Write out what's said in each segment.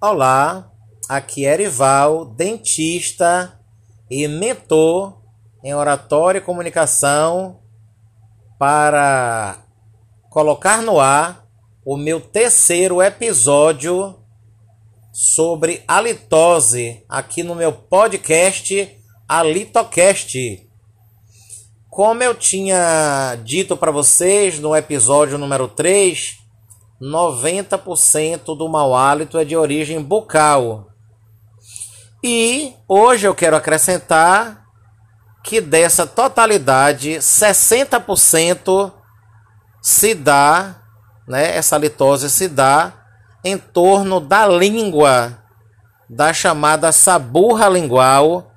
Olá, aqui é Erival, dentista e mentor em oratória e comunicação para colocar no ar o meu terceiro episódio sobre halitose aqui no meu podcast Alitocast. Como eu tinha dito para vocês no episódio número 3, 90% do mau hálito é de origem bucal. E hoje eu quero acrescentar que dessa totalidade, 60% se dá, né, essa litose se dá em torno da língua, da chamada saburra lingual,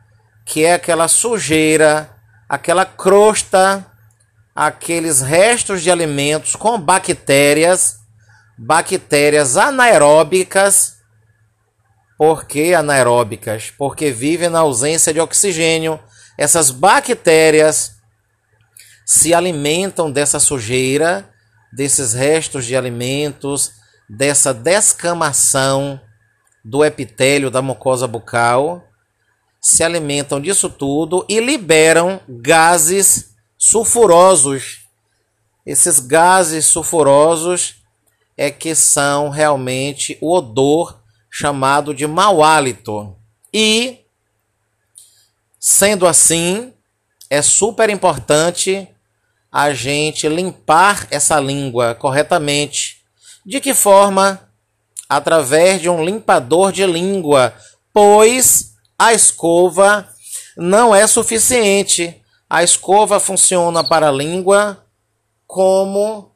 que é aquela sujeira, aquela crosta, aqueles restos de alimentos com bactérias bactérias anaeróbicas. Por que anaeróbicas? Porque vivem na ausência de oxigênio. Essas bactérias se alimentam dessa sujeira, desses restos de alimentos, dessa descamação do epitélio da mucosa bucal, se alimentam disso tudo e liberam gases sulfurosos. Esses gases sulfurosos é que são realmente o odor chamado de mau hálito. E, sendo assim, é super importante a gente limpar essa língua corretamente. De que forma? Através de um limpador de língua, pois a escova não é suficiente. A escova funciona para a língua como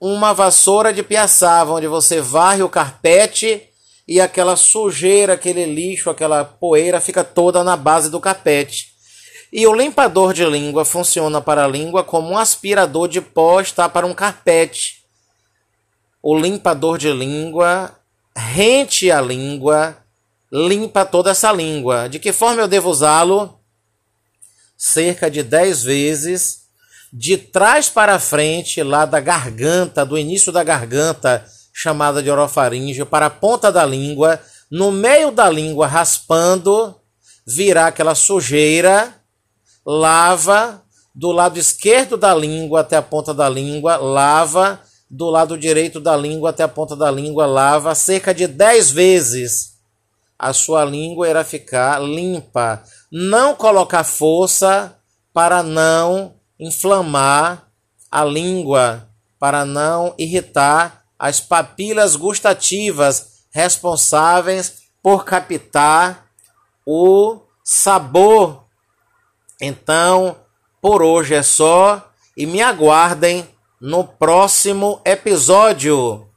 uma vassoura de piaçava, onde você varre o carpete e aquela sujeira, aquele lixo, aquela poeira fica toda na base do carpete. E o limpador de língua funciona para a língua como um aspirador de pó está para um carpete. O limpador de língua rente a língua, limpa toda essa língua. De que forma eu devo usá-lo? Cerca de 10 vezes de trás para frente, lá da garganta, do início da garganta, chamada de orofaringe, para a ponta da língua, no meio da língua, raspando, virar aquela sujeira, lava do lado esquerdo da língua até a ponta da língua, lava do lado direito da língua até a ponta da língua, lava cerca de 10 vezes. A sua língua irá ficar limpa. Não colocar força para não inflamar a língua para não irritar as papilas gustativas responsáveis por captar o sabor. Então, por hoje é só e me aguardem no próximo episódio.